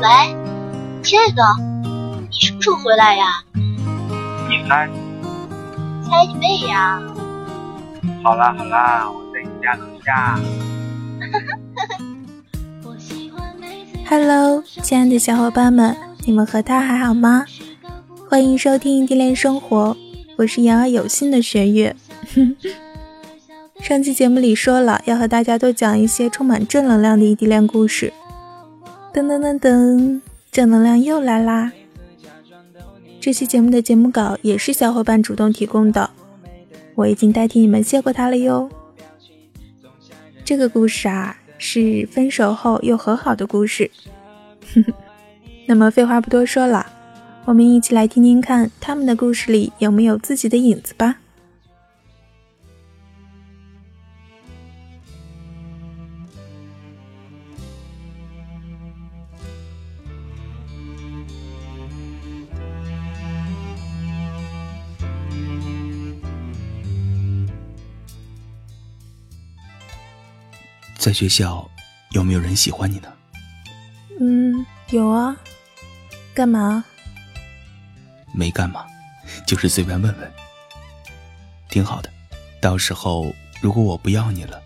喂，亲爱的，你什么时候回来呀？你猜？猜你妹呀！好啦好啦，我在你家楼下。Hello，亲爱的小伙伴们，你们和他还好吗？欢迎收听《地恋生活》，我是言而有信的玄月。上期节目里说了，要和大家多讲一些充满正能量的异地恋故事。噔噔噔噔，正能量又来啦！这期节目的节目稿也是小伙伴主动提供的，我已经代替你们谢过他了哟。这个故事啊，是分手后又和好的故事。那么废话不多说了。我们一起来听听看，他们的故事里有没有自己的影子吧。在学校，有没有人喜欢你呢？嗯，有啊。干嘛？没干嘛，就是随便问问。挺好的，到时候如果我不要你了，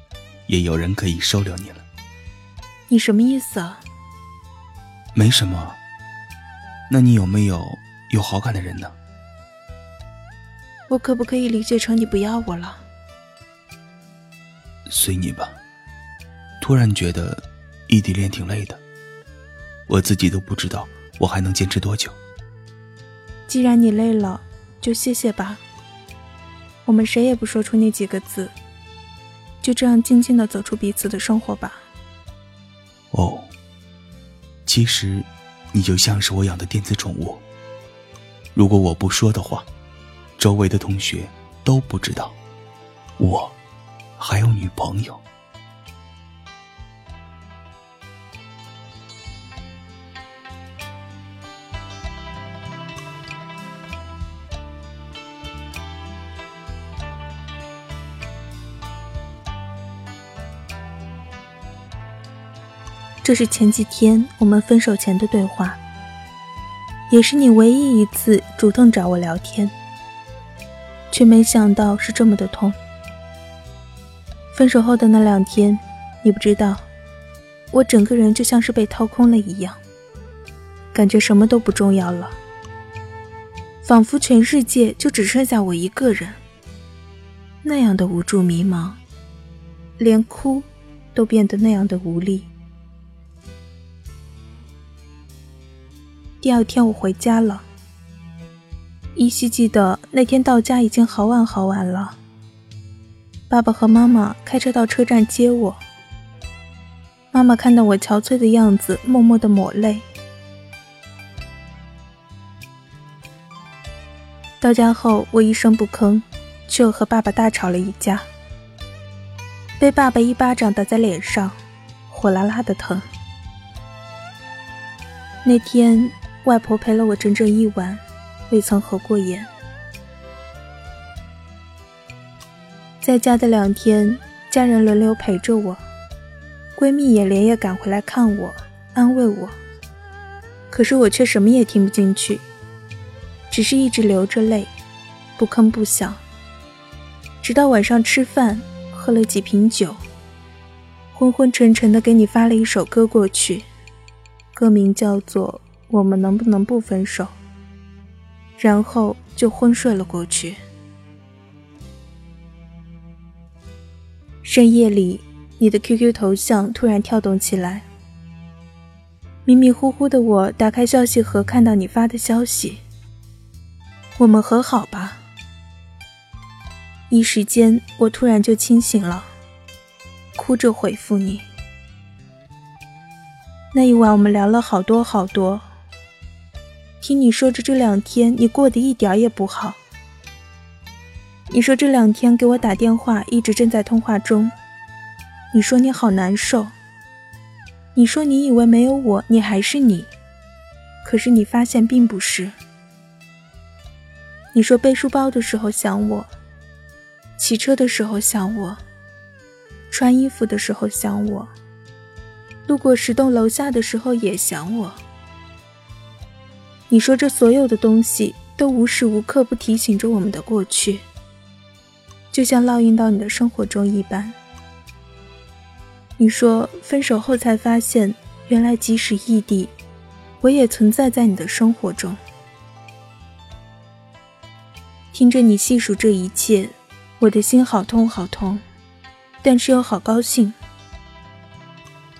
也有人可以收留你了。你什么意思啊？没什么。那你有没有有好感的人呢？我可不可以理解成你不要我了？随你吧。突然觉得异地恋挺累的，我自己都不知道我还能坚持多久。既然你累了，就谢谢吧。我们谁也不说出那几个字，就这样静静的走出彼此的生活吧。哦，其实你就像是我养的电子宠物。如果我不说的话，周围的同学都不知道我还有女朋友。这是前几天我们分手前的对话，也是你唯一一次主动找我聊天，却没想到是这么的痛。分手后的那两天，你不知道，我整个人就像是被掏空了一样，感觉什么都不重要了，仿佛全世界就只剩下我一个人，那样的无助迷茫，连哭都变得那样的无力。第二天我回家了，依稀记得那天到家已经好晚好晚了。爸爸和妈妈开车到车站接我，妈妈看到我憔悴的样子，默默的抹泪。到家后我一声不吭，却和爸爸大吵了一架，被爸爸一巴掌打在脸上，火辣辣的疼。那天。外婆陪了我整整一晚，未曾合过眼。在家的两天，家人轮流陪着我，闺蜜也连夜赶回来看我，安慰我。可是我却什么也听不进去，只是一直流着泪，不吭不响。直到晚上吃饭，喝了几瓶酒，昏昏沉沉的给你发了一首歌过去，歌名叫做。我们能不能不分手？然后就昏睡了过去。深夜里，你的 QQ 头像突然跳动起来。迷迷糊糊的我打开消息盒，看到你发的消息：“我们和好吧。”一时间，我突然就清醒了，哭着回复你。那一晚，我们聊了好多好多。听你说着这两天你过得一点也不好。你说这两天给我打电话，一直正在通话中。你说你好难受。你说你以为没有我你还是你，可是你发现并不是。你说背书包的时候想我，骑车的时候想我，穿衣服的时候想我，路过十栋楼下的时候也想我。你说这所有的东西都无时无刻不提醒着我们的过去，就像烙印到你的生活中一般。你说分手后才发现，原来即使异地，我也存在在你的生活中。听着你细数这一切，我的心好痛好痛，但是又好高兴，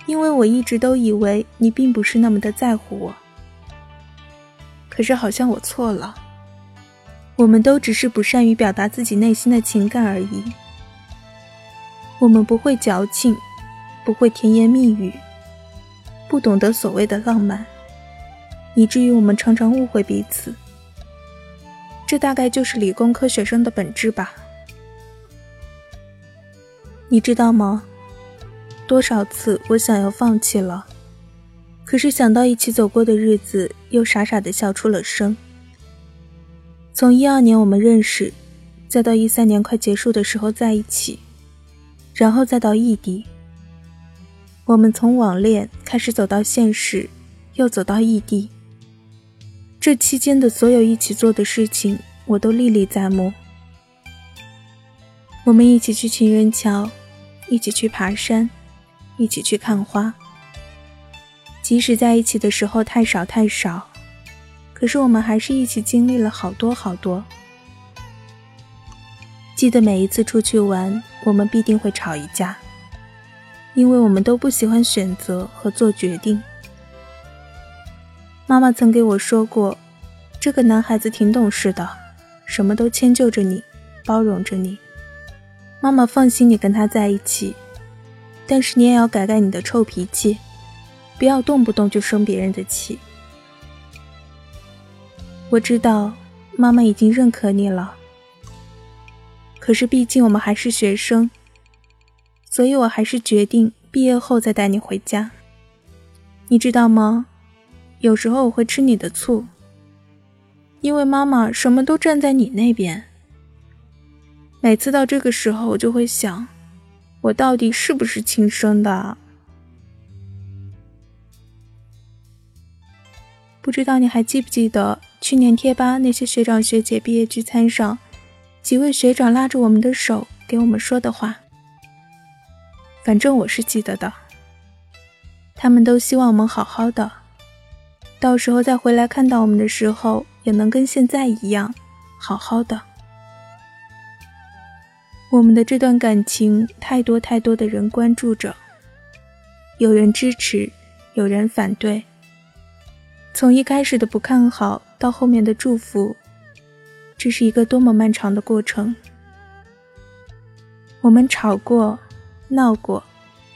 因为我一直都以为你并不是那么的在乎我。可是好像我错了，我们都只是不善于表达自己内心的情感而已。我们不会矫情，不会甜言蜜语，不懂得所谓的浪漫，以至于我们常常误会彼此。这大概就是理工科学生的本质吧。你知道吗？多少次我想要放弃了。可是想到一起走过的日子，又傻傻的笑出了声。从一二年我们认识，再到一三年快结束的时候在一起，然后再到异地。我们从网恋开始走到现实，又走到异地。这期间的所有一起做的事情，我都历历在目。我们一起去情人桥，一起去爬山，一起去看花。即使在一起的时候太少太少，可是我们还是一起经历了好多好多。记得每一次出去玩，我们必定会吵一架，因为我们都不喜欢选择和做决定。妈妈曾给我说过，这个男孩子挺懂事的，什么都迁就着你，包容着你。妈妈放心你跟他在一起，但是你也要改改你的臭脾气。不要动不动就生别人的气。我知道妈妈已经认可你了，可是毕竟我们还是学生，所以我还是决定毕业后再带你回家。你知道吗？有时候我会吃你的醋，因为妈妈什么都站在你那边。每次到这个时候，我就会想，我到底是不是亲生的？不知道你还记不记得去年贴吧那些学长学姐毕业聚餐上，几位学长拉着我们的手给我们说的话。反正我是记得的。他们都希望我们好好的，到时候再回来看到我们的时候，也能跟现在一样好好的。我们的这段感情，太多太多的人关注着，有人支持，有人反对。从一开始的不看好到后面的祝福，这是一个多么漫长的过程。我们吵过、闹过、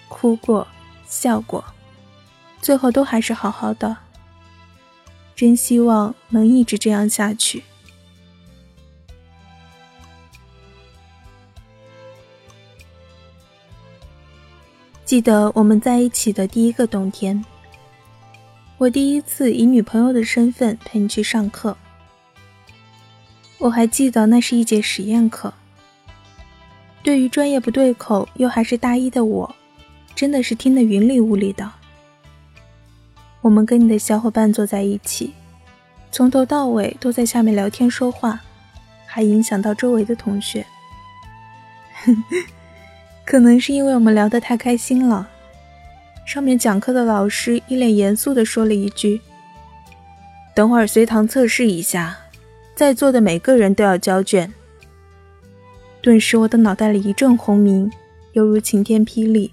哭过、笑过，最后都还是好好的。真希望能一直这样下去。记得我们在一起的第一个冬天。我第一次以女朋友的身份陪你去上课，我还记得那是一节实验课。对于专业不对口又还是大一的我，真的是听得云里雾里的。我们跟你的小伙伴坐在一起，从头到尾都在下面聊天说话，还影响到周围的同学。可能是因为我们聊得太开心了。上面讲课的老师一脸严肃地说了一句：“等会儿随堂测试一下，在座的每个人都要交卷。”顿时，我的脑袋里一阵轰鸣，犹如晴天霹雳。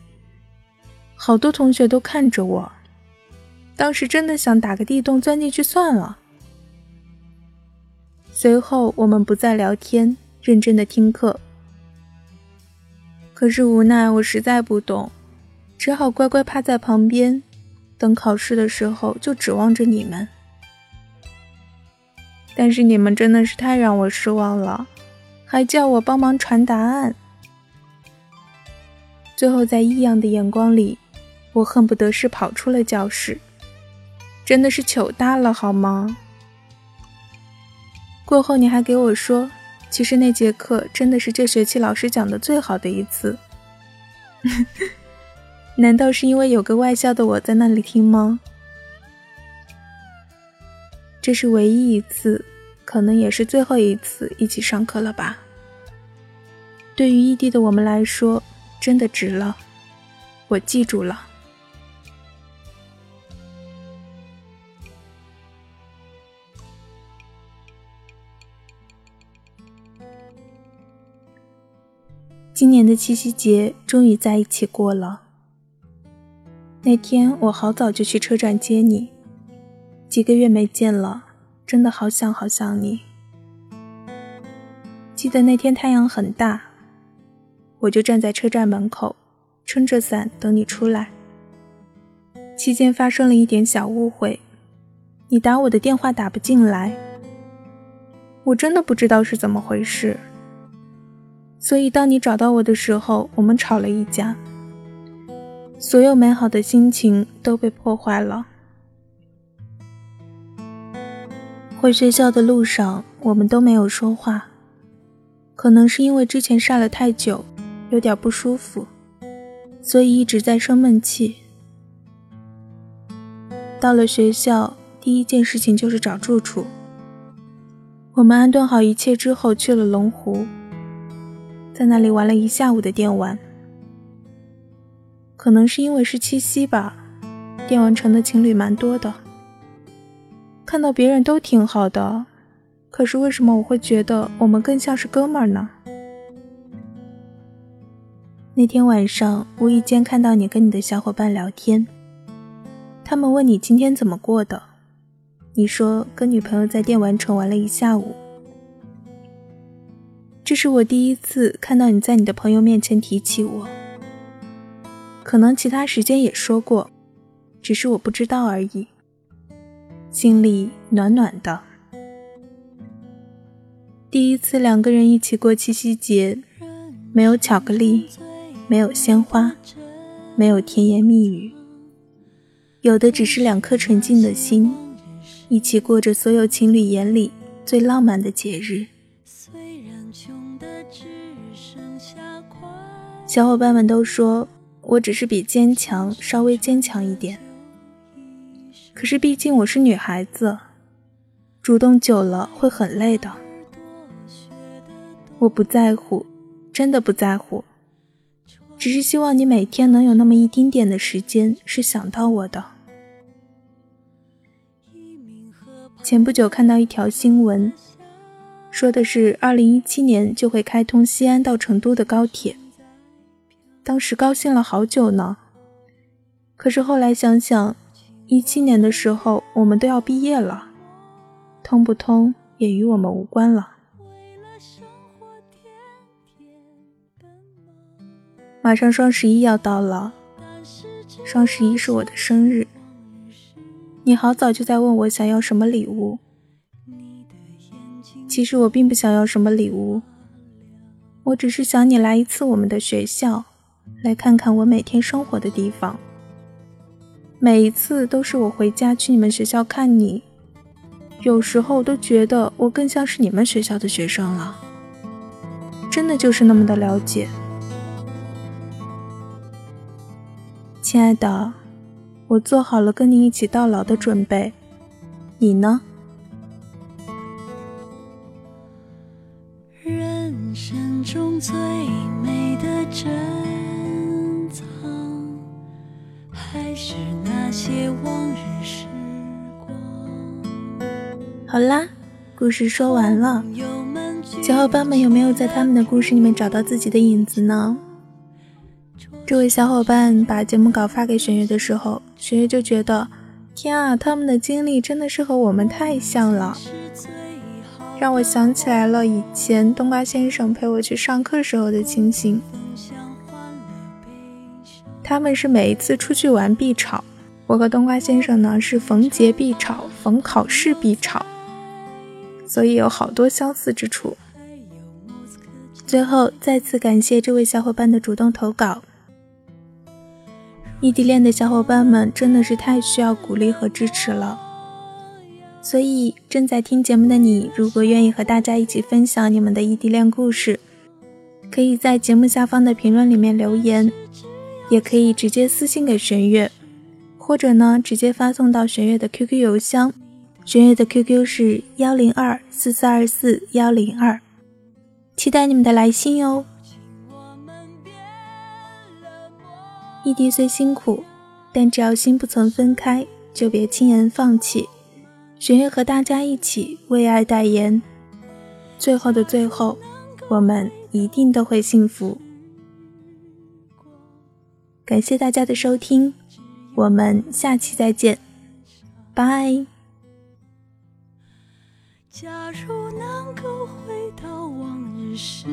好多同学都看着我，当时真的想打个地洞钻进去算了。随后，我们不再聊天，认真的听课。可是无奈，我实在不懂。只好乖乖趴在旁边，等考试的时候就指望着你们。但是你们真的是太让我失望了，还叫我帮忙传答案。最后在异样的眼光里，我恨不得是跑出了教室，真的是糗大了好吗？过后你还给我说，其实那节课真的是这学期老师讲的最好的一次。难道是因为有个外校的我在那里听吗？这是唯一一次，可能也是最后一次一起上课了吧。对于异地的我们来说，真的值了。我记住了。今年的七夕节终于在一起过了。那天我好早就去车站接你，几个月没见了，真的好想好想你。记得那天太阳很大，我就站在车站门口，撑着伞等你出来。期间发生了一点小误会，你打我的电话打不进来，我真的不知道是怎么回事。所以，当你找到我的时候，我们吵了一架，所有美好的心情都被破坏了。回学校的路上，我们都没有说话，可能是因为之前晒了太久，有点不舒服，所以一直在生闷气。到了学校，第一件事情就是找住处。我们安顿好一切之后，去了龙湖。在那里玩了一下午的电玩，可能是因为是七夕吧，电玩城的情侣蛮多的。看到别人都挺好的，可是为什么我会觉得我们更像是哥们儿呢？那天晚上无意间看到你跟你的小伙伴聊天，他们问你今天怎么过的，你说跟女朋友在电玩城玩了一下午。这是我第一次看到你在你的朋友面前提起我，可能其他时间也说过，只是我不知道而已。心里暖暖的。第一次两个人一起过七夕节，没有巧克力，没有鲜花，没有甜言蜜语，有的只是两颗纯净的心，一起过着所有情侣眼里最浪漫的节日。小伙伴们都说我只是比坚强稍微坚强一点，可是毕竟我是女孩子，主动久了会很累的。我不在乎，真的不在乎，只是希望你每天能有那么一丁点的时间是想到我的。前不久看到一条新闻，说的是二零一七年就会开通西安到成都的高铁。当时高兴了好久呢，可是后来想想，一七年的时候我们都要毕业了，通不通也与我们无关了。马上双十一要到了，双十一是我的生日，你好早就在问我想要什么礼物。其实我并不想要什么礼物，我只是想你来一次我们的学校。来看看我每天生活的地方，每一次都是我回家去你们学校看你，有时候都觉得我更像是你们学校的学生了，真的就是那么的了解，亲爱的，我做好了跟你一起到老的准备，你呢？故事说完了。小伙伴们有没有在他们的故事里面找到自己的影子呢？这位小伙伴把节目稿发给玄月的时候，玄月就觉得，天啊，他们的经历真的是和我们太像了，让我想起来了以前冬瓜先生陪我去上课时候的情形。他们是每一次出去玩必吵，我和冬瓜先生呢是逢节必吵，逢考试必吵。所以有好多相似之处。最后再次感谢这位小伙伴的主动投稿。异地恋的小伙伴们真的是太需要鼓励和支持了。所以正在听节目的你，如果愿意和大家一起分享你们的异地恋故事，可以在节目下方的评论里面留言，也可以直接私信给玄月，或者呢直接发送到玄月的 QQ 邮箱。玄月的 QQ 是幺零二四四二四幺零二，期待你们的来信哟。异地虽辛苦，但只要心不曾分开，就别轻言放弃。玄月和大家一起为爱代言，最后的最后，我们一定都会幸福。感谢大家的收听，我们下期再见，拜。假如能够回到往日时